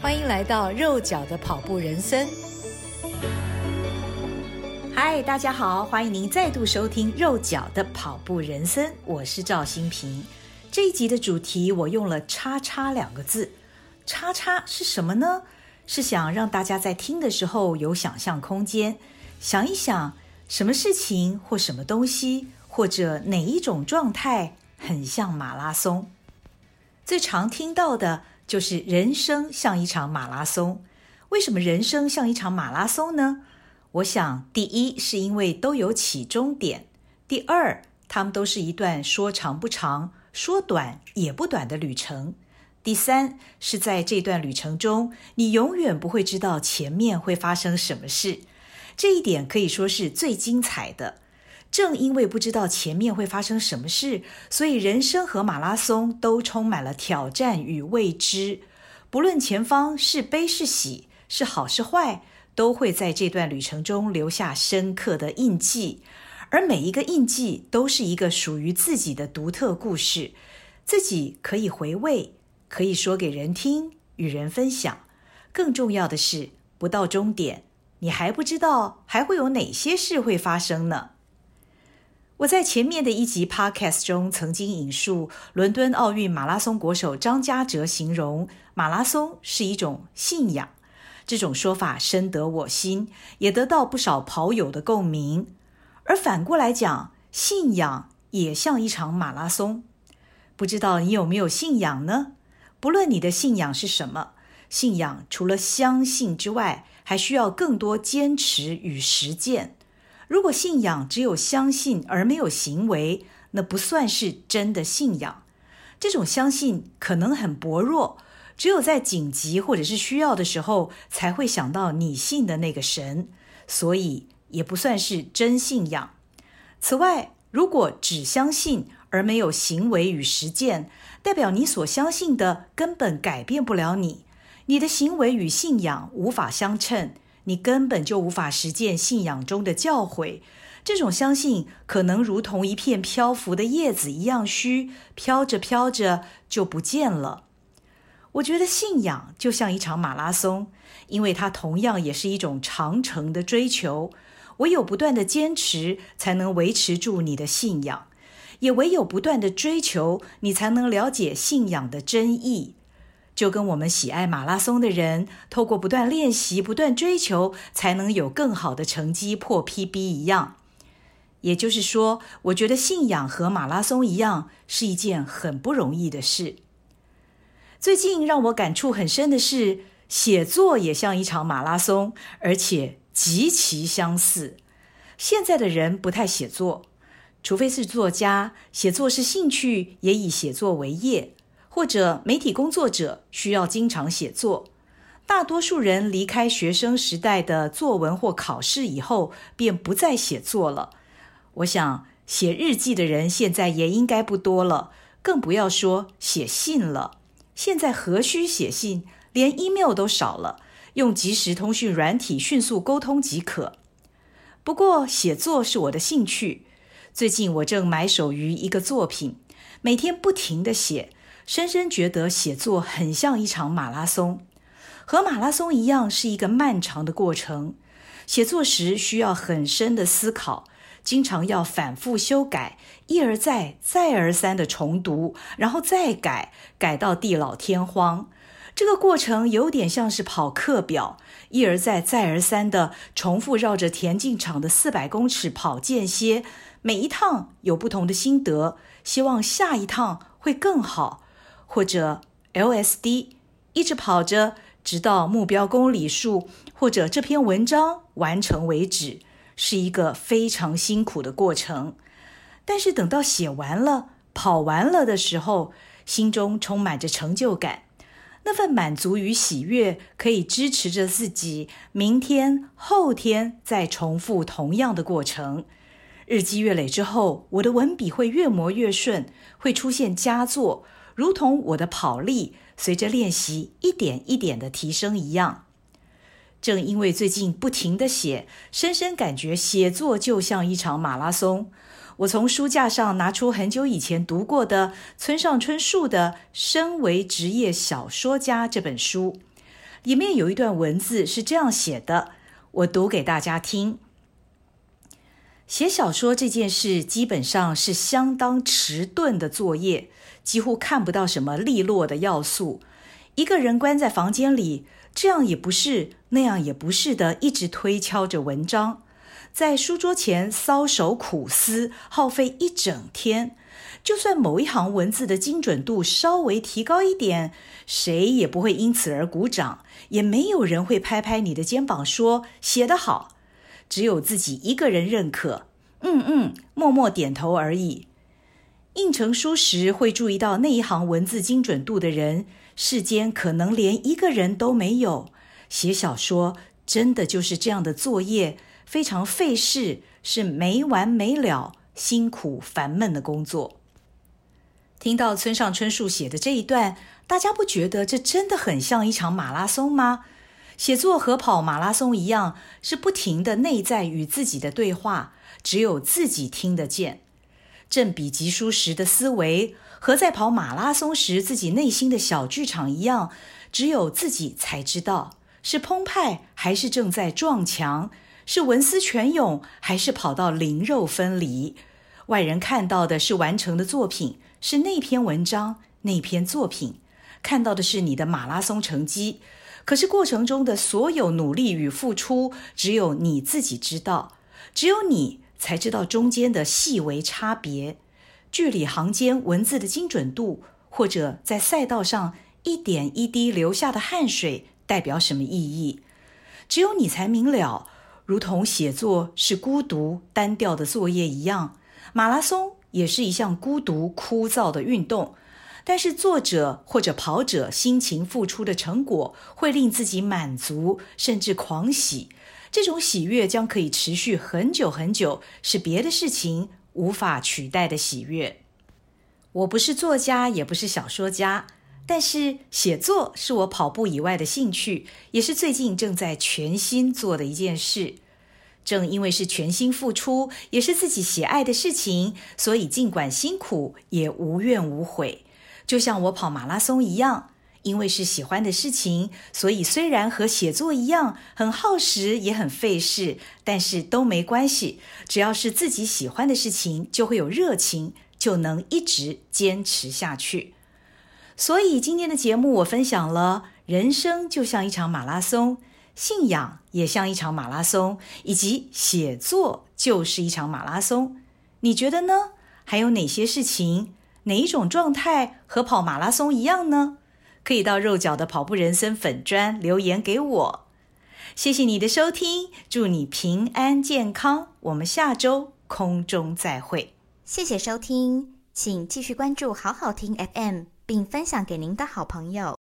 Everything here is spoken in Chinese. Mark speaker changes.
Speaker 1: 欢迎来到肉脚的跑步人生。嗨，大家好，欢迎您再度收听肉脚的跑步人生，我是赵新平。这一集的主题我用了“叉叉”两个字，“叉叉”是什么呢？是想让大家在听的时候有想象空间，想一想什么事情或什么东西，或者哪一种状态很像马拉松。最常听到的就是人生像一场马拉松。为什么人生像一场马拉松呢？我想，第一是因为都有起终点，第二，他们都是一段说长不长，说短也不短的旅程。第三是在这段旅程中，你永远不会知道前面会发生什么事，这一点可以说是最精彩的。正因为不知道前面会发生什么事，所以人生和马拉松都充满了挑战与未知。不论前方是悲是喜，是好是坏，都会在这段旅程中留下深刻的印记。而每一个印记都是一个属于自己的独特故事，自己可以回味。可以说给人听，与人分享。更重要的是，不到终点，你还不知道还会有哪些事会发生呢。我在前面的一集 Podcast 中曾经引述伦敦奥运马拉松国手张家哲形容马拉松是一种信仰，这种说法深得我心，也得到不少跑友的共鸣。而反过来讲，信仰也像一场马拉松，不知道你有没有信仰呢？不论你的信仰是什么，信仰除了相信之外，还需要更多坚持与实践。如果信仰只有相信而没有行为，那不算是真的信仰。这种相信可能很薄弱，只有在紧急或者是需要的时候才会想到你信的那个神，所以也不算是真信仰。此外，如果只相信而没有行为与实践，代表你所相信的根本改变不了你，你的行为与信仰无法相称，你根本就无法实践信仰中的教诲。这种相信可能如同一片漂浮的叶子一样虚，飘着飘着就不见了。我觉得信仰就像一场马拉松，因为它同样也是一种长程的追求，唯有不断的坚持，才能维持住你的信仰。也唯有不断的追求，你才能了解信仰的真意。就跟我们喜爱马拉松的人，透过不断练习、不断追求，才能有更好的成绩破 PB 一样。也就是说，我觉得信仰和马拉松一样，是一件很不容易的事。最近让我感触很深的是，写作也像一场马拉松，而且极其相似。现在的人不太写作。除非是作家，写作是兴趣，也以写作为业；或者媒体工作者需要经常写作。大多数人离开学生时代的作文或考试以后，便不再写作了。我想，写日记的人现在也应该不多了，更不要说写信了。现在何须写信，连 email 都少了，用即时通讯软体迅速沟通即可。不过，写作是我的兴趣。最近我正埋首于一个作品，每天不停地写，深深觉得写作很像一场马拉松，和马拉松一样是一个漫长的过程。写作时需要很深的思考，经常要反复修改，一而再、再而三的重读，然后再改，改到地老天荒。这个过程有点像是跑课表，一而再、再而三的重复绕着田径场的四百公尺跑间歇。每一趟有不同的心得，希望下一趟会更好，或者 LSD 一直跑着，直到目标公里数或者这篇文章完成为止，是一个非常辛苦的过程。但是等到写完了、跑完了的时候，心中充满着成就感，那份满足与喜悦可以支持着自己明天、后天再重复同样的过程。日积月累之后，我的文笔会越磨越顺，会出现佳作，如同我的跑力随着练习一点一点的提升一样。正因为最近不停地写，深深感觉写作就像一场马拉松。我从书架上拿出很久以前读过的村上春树的《身为职业小说家》这本书，里面有一段文字是这样写的，我读给大家听。写小说这件事基本上是相当迟钝的作业，几乎看不到什么利落的要素。一个人关在房间里，这样也不是，那样也不是的，一直推敲着文章，在书桌前搔首苦思，耗费一整天。就算某一行文字的精准度稍微提高一点，谁也不会因此而鼓掌，也没有人会拍拍你的肩膀说写得好。只有自己一个人认可，嗯嗯，默默点头而已。印成书时会注意到那一行文字精准度的人，世间可能连一个人都没有。写小说真的就是这样的作业，非常费事，是没完没了、辛苦烦闷的工作。听到村上春树写的这一段，大家不觉得这真的很像一场马拉松吗？写作和跑马拉松一样，是不停的内在与自己的对话，只有自己听得见。正笔疾书时的思维，和在跑马拉松时自己内心的小剧场一样，只有自己才知道，是澎湃还是正在撞墙，是文思泉涌还是跑到灵肉分离。外人看到的是完成的作品，是那篇文章、那篇作品，看到的是你的马拉松成绩。可是过程中的所有努力与付出，只有你自己知道，只有你才知道中间的细微差别，句里行间文字的精准度，或者在赛道上一点一滴流下的汗水代表什么意义，只有你才明了。如同写作是孤独单调的作业一样，马拉松也是一项孤独枯燥的运动。但是作者或者跑者辛勤付出的成果会令自己满足，甚至狂喜。这种喜悦将可以持续很久很久，是别的事情无法取代的喜悦。我不是作家，也不是小说家，但是写作是我跑步以外的兴趣，也是最近正在全心做的一件事。正因为是全心付出，也是自己喜爱的事情，所以尽管辛苦，也无怨无悔。就像我跑马拉松一样，因为是喜欢的事情，所以虽然和写作一样很耗时也很费事，但是都没关系。只要是自己喜欢的事情，就会有热情，就能一直坚持下去。所以今天的节目，我分享了人生就像一场马拉松，信仰也像一场马拉松，以及写作就是一场马拉松。你觉得呢？还有哪些事情？哪一种状态和跑马拉松一样呢？可以到肉脚的跑步人生粉砖留言给我。谢谢你的收听，祝你平安健康。我们下周空中再会。
Speaker 2: 谢谢收听，请继续关注好好听 FM，并分享给您的好朋友。